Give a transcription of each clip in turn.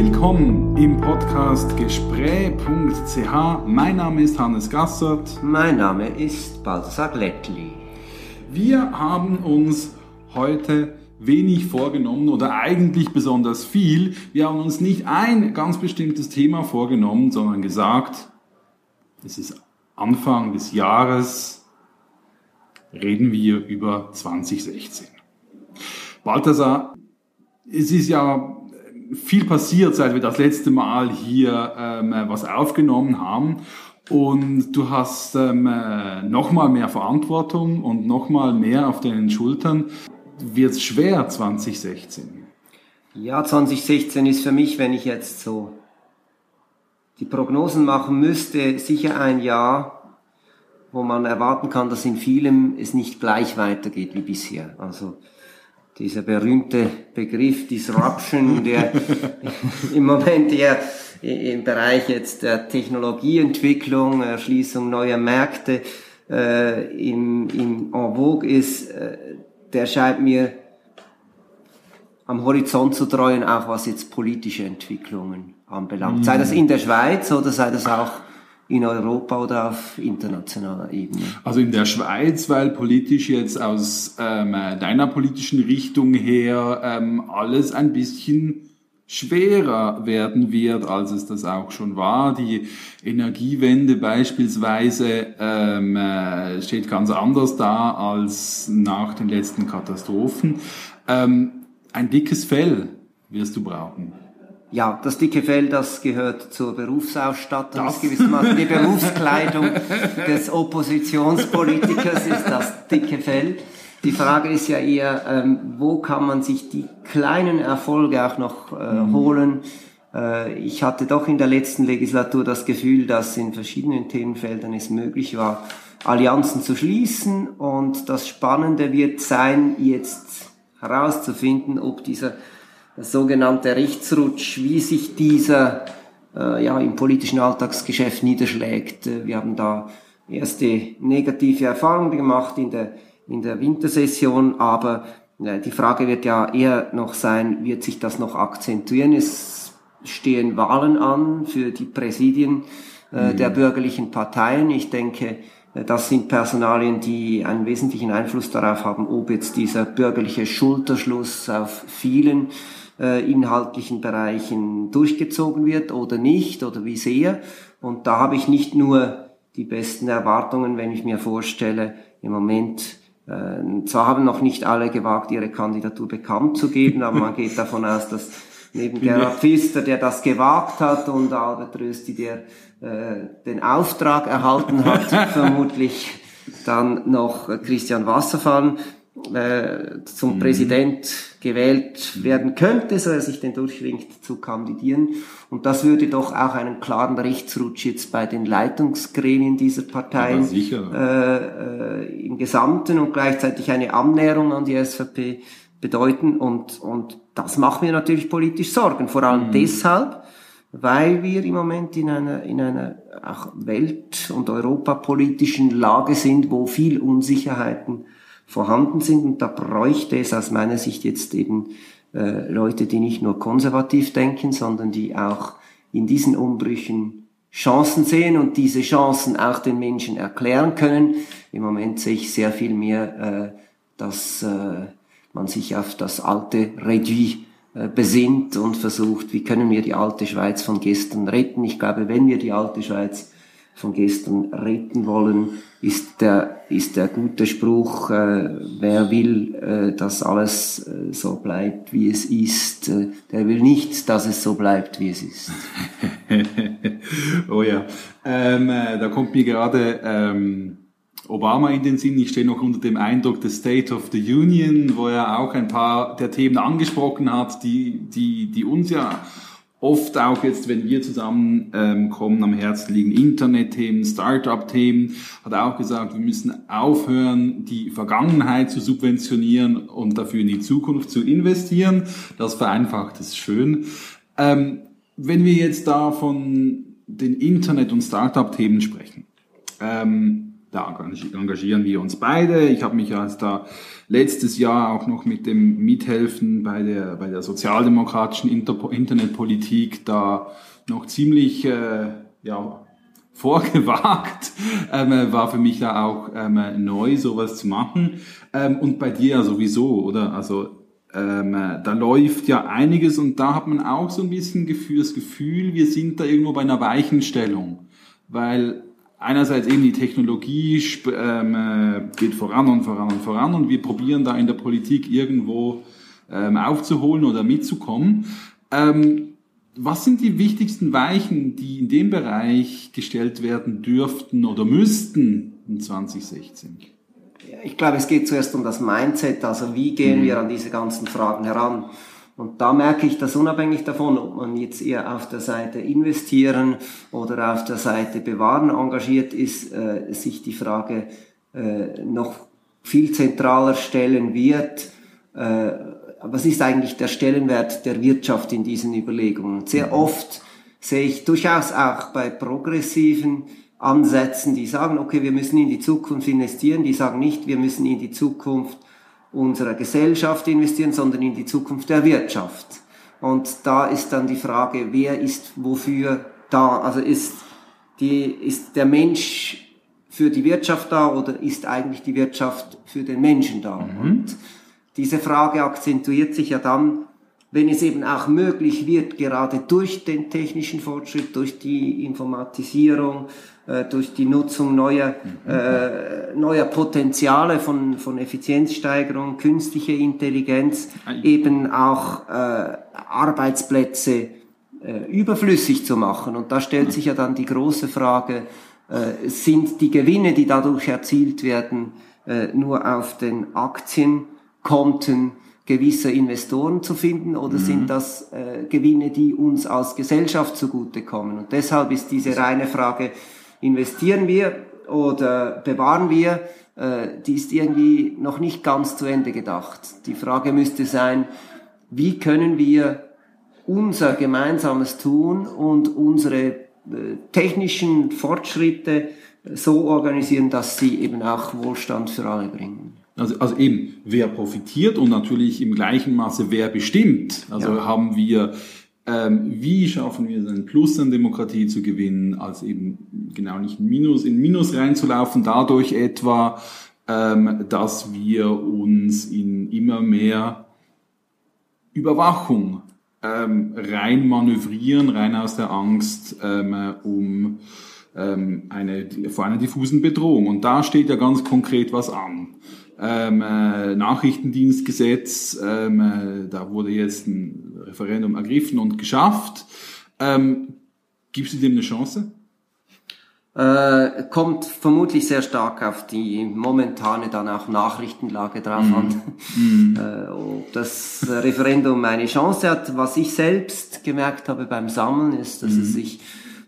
Willkommen im Podcast gespräch.ch. Mein Name ist Hannes Gassert. Mein Name ist Balthasar Glättli. Wir haben uns heute wenig vorgenommen oder eigentlich besonders viel. Wir haben uns nicht ein ganz bestimmtes Thema vorgenommen, sondern gesagt, es ist Anfang des Jahres, reden wir über 2016. Balthasar, es ist ja viel passiert, seit wir das letzte Mal hier ähm, was aufgenommen haben. Und du hast ähm, nochmal mehr Verantwortung und nochmal mehr auf deinen Schultern. Wird es schwer 2016? Ja, 2016 ist für mich, wenn ich jetzt so die Prognosen machen müsste, sicher ein Jahr, wo man erwarten kann, dass in vielem es nicht gleich weitergeht wie bisher. Also dieser berühmte Begriff Disruption, der im Moment eher im Bereich jetzt der Technologieentwicklung, Erschließung neuer Märkte äh, im, im en vogue ist, äh, der scheint mir am Horizont zu treuen, auch was jetzt politische Entwicklungen anbelangt. Mhm. Sei das in der Schweiz oder sei das auch in Europa oder auf internationaler Ebene? Also in der Schweiz, weil politisch jetzt aus ähm, deiner politischen Richtung her ähm, alles ein bisschen schwerer werden wird, als es das auch schon war. Die Energiewende beispielsweise ähm, äh, steht ganz anders da als nach den letzten Katastrophen. Ähm, ein dickes Fell wirst du brauchen. Ja, das dicke Fell, das gehört zur Berufsausstattung, das gewissermaßen die Berufskleidung des Oppositionspolitikers, ist das dicke Fell. Die Frage ist ja eher, ähm, wo kann man sich die kleinen Erfolge auch noch äh, mhm. holen? Äh, ich hatte doch in der letzten Legislatur das Gefühl, dass in verschiedenen Themenfeldern es möglich war, Allianzen zu schließen. Und das Spannende wird sein, jetzt herauszufinden, ob dieser sogenannte Rechtsrutsch, wie sich dieser äh, ja, im politischen Alltagsgeschäft niederschlägt. Äh, wir haben da erste negative Erfahrungen gemacht in der, in der Wintersession, aber äh, die Frage wird ja eher noch sein, wird sich das noch akzentuieren? Es stehen Wahlen an für die Präsidien äh, mhm. der bürgerlichen Parteien. Ich denke, äh, das sind Personalien, die einen wesentlichen Einfluss darauf haben, ob jetzt dieser bürgerliche Schulterschluss auf vielen inhaltlichen Bereichen durchgezogen wird oder nicht oder wie sehr. Und da habe ich nicht nur die besten Erwartungen, wenn ich mir vorstelle, im Moment äh, zwar haben noch nicht alle gewagt, ihre Kandidatur bekannt zu geben, aber man geht davon aus, dass neben Gerhard Pfister, der das gewagt hat, und Albert Rösti, der äh, den Auftrag erhalten hat, vermutlich dann noch Christian Wasserfallen äh, zum mhm. Präsident gewählt werden könnte, so er sich denn durchwinkt zu kandidieren. Und das würde doch auch einen klaren Rechtsrutsch jetzt bei den Leitungsgremien dieser Parteien äh, äh, im Gesamten und gleichzeitig eine Annäherung an die SVP bedeuten. Und, und das macht mir natürlich politisch Sorgen, vor allem mhm. deshalb, weil wir im Moment in einer, in einer auch welt- und europapolitischen Lage sind, wo viel Unsicherheiten vorhanden sind. Und da bräuchte es aus meiner Sicht jetzt eben äh, Leute, die nicht nur konservativ denken, sondern die auch in diesen Umbrüchen Chancen sehen und diese Chancen auch den Menschen erklären können. Im Moment sehe ich sehr viel mehr, äh, dass äh, man sich auf das alte Reduit äh, besinnt und versucht, wie können wir die alte Schweiz von gestern retten. Ich glaube, wenn wir die alte Schweiz von gestern retten wollen, ist der, ist der gute Spruch, äh, wer will, äh, dass alles äh, so bleibt, wie es ist, äh, der will nicht, dass es so bleibt, wie es ist. oh ja, ähm, äh, da kommt mir gerade ähm, Obama in den Sinn. Ich stehe noch unter dem Eindruck des State of the Union, wo er auch ein paar der Themen angesprochen hat, die, die, die uns ja oft auch jetzt, wenn wir zusammen ähm, kommen, am Herzen liegen Internetthemen, Startup-Themen, hat auch gesagt, wir müssen aufhören, die Vergangenheit zu subventionieren und dafür in die Zukunft zu investieren. Das vereinfacht es schön. Ähm, wenn wir jetzt da von den Internet- und Startup-Themen sprechen, ähm, da engagieren wir uns beide. Ich habe mich als da letztes Jahr auch noch mit dem Mithelfen bei der, bei der sozialdemokratischen Inter Internetpolitik da noch ziemlich äh, ja, vorgewagt. Ähm, war für mich da auch ähm, neu, sowas zu machen. Ähm, und bei dir ja sowieso, oder? Also ähm, da läuft ja einiges und da hat man auch so ein bisschen das Gefühl, wir sind da irgendwo bei einer Weichenstellung. Weil einerseits eben die Technologie ähm, äh, geht voran und voran und voran und wir probieren da in der Politik irgendwo ähm, aufzuholen oder mitzukommen. Ähm, was sind die wichtigsten Weichen, die in dem Bereich gestellt werden dürften oder müssten in 2016? Ich glaube, es geht zuerst um das Mindset, also wie gehen mhm. wir an diese ganzen Fragen heran. Und da merke ich, dass unabhängig davon, ob man jetzt eher auf der Seite investieren oder auf der Seite bewahren engagiert ist, äh, sich die Frage äh, noch viel zentraler stellen wird. Äh, was ist eigentlich der Stellenwert der Wirtschaft in diesen Überlegungen? Sehr mhm. oft sehe ich durchaus auch bei progressiven Ansätzen, die sagen, okay, wir müssen in die Zukunft investieren, die sagen nicht, wir müssen in die Zukunft unserer Gesellschaft investieren, sondern in die Zukunft der Wirtschaft. Und da ist dann die Frage, wer ist wofür da? Also ist, die, ist der Mensch für die Wirtschaft da oder ist eigentlich die Wirtschaft für den Menschen da? Mhm. Und diese Frage akzentuiert sich ja dann, wenn es eben auch möglich wird, gerade durch den technischen Fortschritt, durch die Informatisierung, äh, durch die Nutzung neuer, äh, neuer Potenziale von, von Effizienzsteigerung, künstliche Intelligenz, eben auch äh, Arbeitsplätze äh, überflüssig zu machen. Und da stellt sich ja dann die große Frage, äh, sind die Gewinne, die dadurch erzielt werden, äh, nur auf den Aktienkonten gewisser Investoren zu finden oder mhm. sind das äh, Gewinne, die uns als Gesellschaft zugutekommen? Und deshalb ist diese reine Frage, investieren wir oder bewahren wir, äh, die ist irgendwie noch nicht ganz zu Ende gedacht. Die Frage müsste sein, wie können wir unser gemeinsames Tun und unsere äh, technischen Fortschritte so organisieren, dass sie eben auch Wohlstand für alle bringen. Also, also eben, wer profitiert und natürlich im gleichen Maße wer bestimmt. Also ja. haben wir ähm, wie schaffen wir es, einen Plus an Demokratie zu gewinnen, als eben genau nicht Minus in Minus reinzulaufen, dadurch etwa, ähm, dass wir uns in immer mehr Überwachung ähm, rein manövrieren, rein aus der Angst, ähm, um ähm, eine, vor einer diffusen Bedrohung. Und da steht ja ganz konkret was an ähm, äh, Nachrichtendienstgesetz, ähm, äh, da wurde jetzt ein Referendum ergriffen und geschafft. Ähm, gibst du dem eine Chance? Äh, kommt vermutlich sehr stark auf die momentane dann auch Nachrichtenlage drauf mm. an, mm. Äh, ob das Referendum eine Chance hat. Was ich selbst gemerkt habe beim Sammeln ist, dass mm. es sich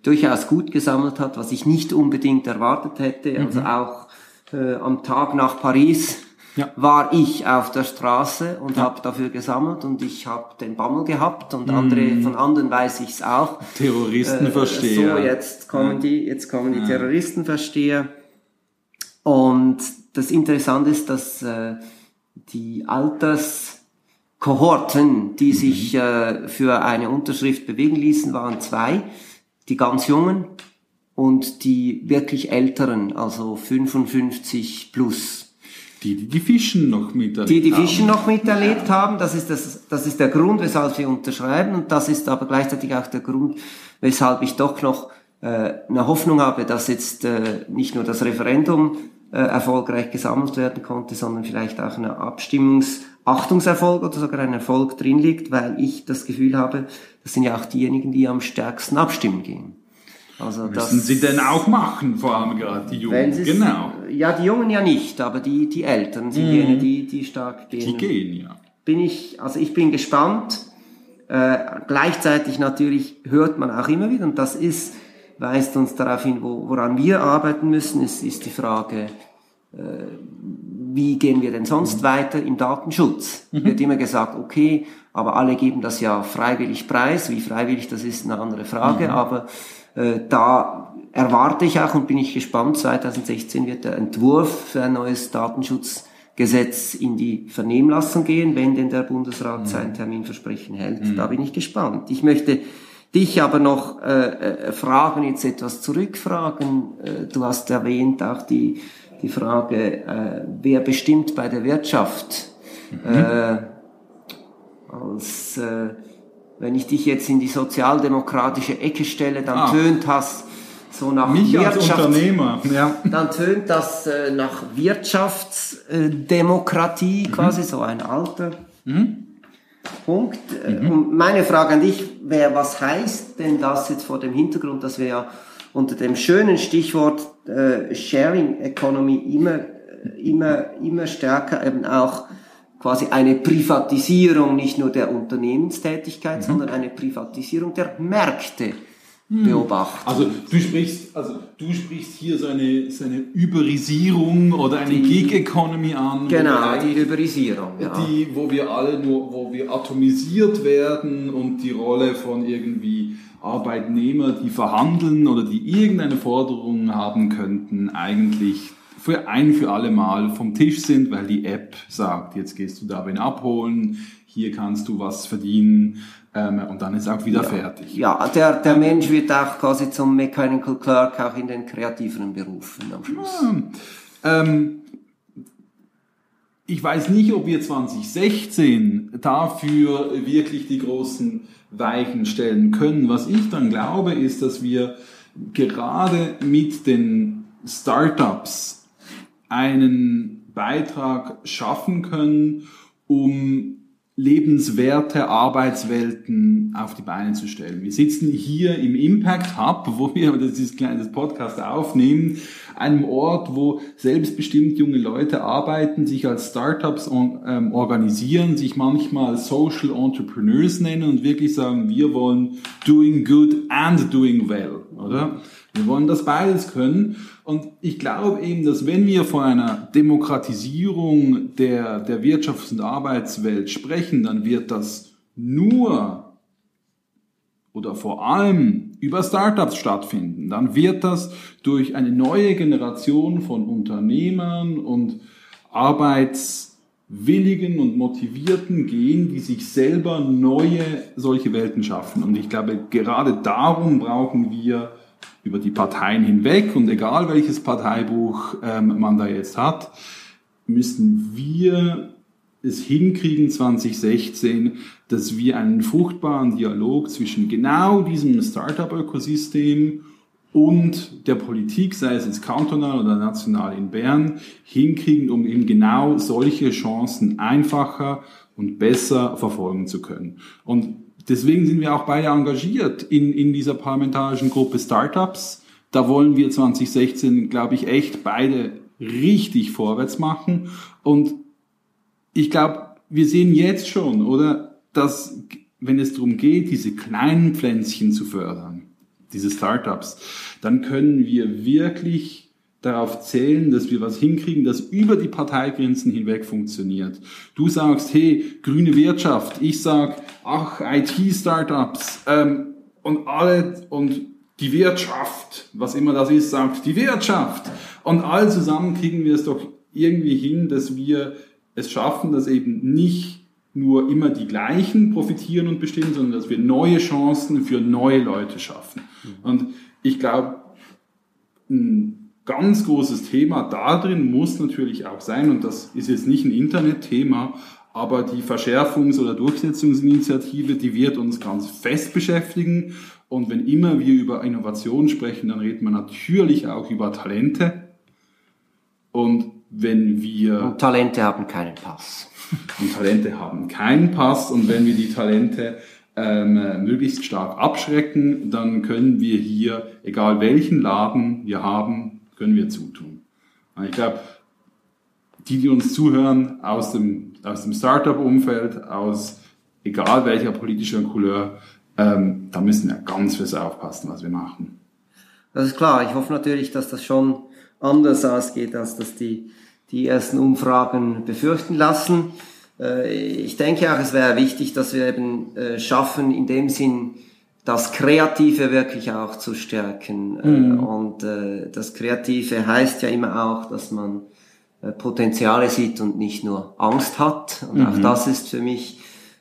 durchaus gut gesammelt hat, was ich nicht unbedingt erwartet hätte. Also mhm. auch äh, am Tag nach Paris ja. war ich auf der Straße und ja. habe dafür gesammelt und ich habe den Bammel gehabt und andere mm. von anderen weiß ich es auch. Terroristenversteher. Äh, so jetzt kommen ja. die jetzt kommen die Terroristenversteher und das Interessante ist, dass äh, die Alterskohorten, die mhm. sich äh, für eine Unterschrift bewegen ließen, waren zwei. Die ganz Jungen, und die wirklich Älteren, also 55 plus. Die, die die Fischen noch miterlebt Die die Fischen noch miterlebt haben, das ist, das, das ist der Grund, weshalb wir unterschreiben und das ist aber gleichzeitig auch der Grund, weshalb ich doch noch äh, eine Hoffnung habe, dass jetzt äh, nicht nur das Referendum äh, erfolgreich gesammelt werden konnte, sondern vielleicht auch eine Abstimmungsachtungserfolg oder sogar ein Erfolg drin liegt, weil ich das Gefühl habe, das sind ja auch diejenigen, die am stärksten abstimmen gehen. Also Müssen das, Sie denn auch machen, vor allem gerade die Jungen? Genau. Ja, die Jungen ja nicht, aber die, die Älteren sind mhm. jene, die, die stark gehen. Die gehen, ja. Bin ich, also ich bin gespannt. Äh, gleichzeitig natürlich hört man auch immer wieder, und das ist, weist uns darauf hin, wo, woran wir arbeiten müssen, ist, ist die Frage, äh, wie gehen wir denn sonst mhm. weiter im Datenschutz? Mhm. Wird immer gesagt, okay, aber alle geben das ja freiwillig preis. Wie freiwillig das ist, eine andere Frage. Mhm. Aber äh, da erwarte ich auch und bin ich gespannt, 2016 wird der Entwurf für ein neues Datenschutzgesetz in die Vernehmlassung gehen, wenn denn der Bundesrat mhm. sein Terminversprechen hält. Mhm. Da bin ich gespannt. Ich möchte dich aber noch äh, äh, fragen, jetzt etwas zurückfragen. Äh, du hast erwähnt auch die, die Frage, äh, wer bestimmt bei der Wirtschaft? Mhm. Äh, als äh, wenn ich dich jetzt in die sozialdemokratische Ecke stelle, dann ah. tönt das so nach Mich Wirtschaft, als Unternehmer, ja. Dann tönt das äh, nach Wirtschaftsdemokratie, mhm. quasi so ein alter mhm. Punkt. Äh, mhm. Und meine Frage an dich wäre, was heißt denn das jetzt vor dem Hintergrund, dass wir ja unter dem schönen Stichwort äh, Sharing Economy immer, immer, immer stärker eben auch quasi eine Privatisierung nicht nur der Unternehmenstätigkeit, mhm. sondern eine Privatisierung der Märkte hm. beobachten. Also du sprichst, also du sprichst hier so eine, so eine Überisierung oder eine Gig Economy an. Genau, die Überisierung. Ja. Die, wo wir alle nur, wo wir atomisiert werden und die Rolle von irgendwie Arbeitnehmer, die verhandeln oder die irgendeine Forderung haben könnten, eigentlich für ein für alle Mal vom Tisch sind, weil die App sagt, jetzt gehst du da wen abholen, hier kannst du was verdienen ähm, und dann ist auch wieder ja. fertig. Ja, der, der Mensch wird auch quasi zum Mechanical Clerk auch in den kreativeren Berufen am Schluss. Ja, ähm, ich weiß nicht, ob wir 2016 dafür wirklich die großen Weichen stellen können. Was ich dann glaube, ist, dass wir gerade mit den Startups einen Beitrag schaffen können, um lebenswerte Arbeitswelten auf die Beine zu stellen. Wir sitzen hier im Impact Hub, wo wir dieses kleine Podcast aufnehmen, einem Ort, wo selbstbestimmt junge Leute arbeiten, sich als Startups ähm, organisieren, sich manchmal Social Entrepreneurs nennen und wirklich sagen, wir wollen doing good and doing well, oder? Wir wollen das beides können. Und ich glaube eben, dass wenn wir von einer Demokratisierung der, der Wirtschafts- und Arbeitswelt sprechen, dann wird das nur oder vor allem über Startups stattfinden. Dann wird das durch eine neue Generation von Unternehmern und Arbeitswilligen und Motivierten gehen, die sich selber neue solche Welten schaffen. Und ich glaube, gerade darum brauchen wir über die Parteien hinweg und egal welches Parteibuch ähm, man da jetzt hat, müssen wir es hinkriegen 2016, dass wir einen fruchtbaren Dialog zwischen genau diesem Startup-Ökosystem und der Politik, sei es jetzt kantonal oder national in Bern, hinkriegen, um eben genau solche Chancen einfacher und besser verfolgen zu können. Und deswegen sind wir auch beide engagiert in, in dieser parlamentarischen Gruppe Startups. Da wollen wir 2016, glaube ich, echt beide richtig vorwärts machen. Und ich glaube, wir sehen jetzt schon, oder, dass wenn es darum geht, diese kleinen Pflänzchen zu fördern, diese Startups, dann können wir wirklich darauf zählen, dass wir was hinkriegen, das über die Parteigrenzen hinweg funktioniert. Du sagst, hey, grüne Wirtschaft, ich sag, ach, IT-Startups ähm, und alle und die Wirtschaft, was immer das ist, sagt die Wirtschaft. Und all zusammen kriegen wir es doch irgendwie hin, dass wir es schaffen, dass eben nicht nur immer die gleichen profitieren und bestehen, sondern dass wir neue Chancen für neue Leute schaffen. Mhm. Und ich glaube, ganz großes Thema da drin muss natürlich auch sein, und das ist jetzt nicht ein Internetthema, aber die Verschärfungs- oder Durchsetzungsinitiative, die wird uns ganz fest beschäftigen. Und wenn immer wir über Innovation sprechen, dann reden wir natürlich auch über Talente. Und wenn wir... Und Talente haben keinen Pass. Und Talente haben keinen Pass. Und wenn wir die Talente ähm, möglichst stark abschrecken, dann können wir hier, egal welchen Laden wir haben, können wir zutun. Ich glaube, die, die uns zuhören aus dem, aus dem Startup-Umfeld, aus egal welcher politischer Couleur, ähm, da müssen wir ganz fest aufpassen, was wir machen. Das ist klar. Ich hoffe natürlich, dass das schon anders ausgeht, als dass die, die ersten Umfragen befürchten lassen. Äh, ich denke auch, es wäre wichtig, dass wir eben äh, schaffen, in dem Sinn, das Kreative wirklich auch zu stärken. Mhm. Und äh, das Kreative heißt ja immer auch, dass man äh, Potenziale sieht und nicht nur Angst hat. Und mhm. auch das ist für mich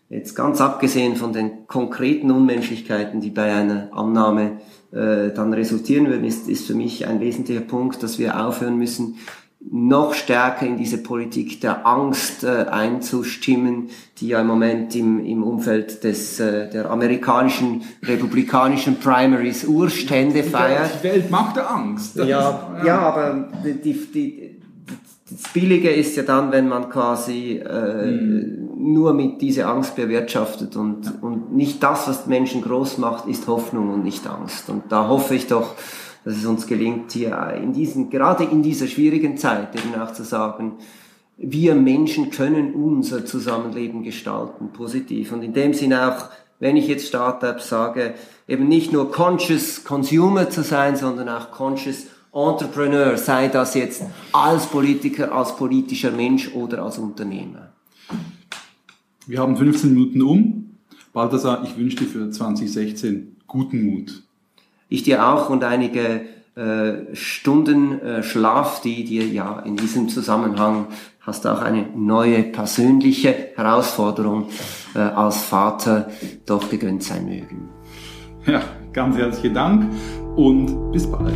jetzt ganz abgesehen von den konkreten Unmenschlichkeiten, die bei einer Annahme äh, dann resultieren würden, ist, ist für mich ein wesentlicher Punkt, dass wir aufhören müssen, noch stärker in diese Politik der Angst äh, einzustimmen, die ja im Moment im, im Umfeld des, äh, der amerikanischen republikanischen Primaries Urstände feiert. Die Welt macht Angst. Ja, ja, ja, aber die, die, das Billige ist ja dann, wenn man quasi äh, mhm. Nur mit dieser Angst bewirtschaftet und, und nicht das, was Menschen groß macht, ist Hoffnung und nicht Angst. Und da hoffe ich doch, dass es uns gelingt, hier in diesen, gerade in dieser schwierigen Zeit eben auch zu sagen, wir Menschen können unser Zusammenleben gestalten, positiv. Und in dem Sinne auch, wenn ich jetzt Startups sage, eben nicht nur conscious Consumer zu sein, sondern auch conscious Entrepreneur, sei das jetzt als Politiker, als politischer Mensch oder als Unternehmer. Wir haben 15 Minuten um. Balthasar, ich wünsche dir für 2016 guten Mut. Ich dir auch und einige äh, Stunden äh, Schlaf, die dir ja in diesem Zusammenhang hast auch eine neue persönliche Herausforderung äh, als Vater doch gegönnt sein mögen. Ja, ganz herzlichen Dank und bis bald.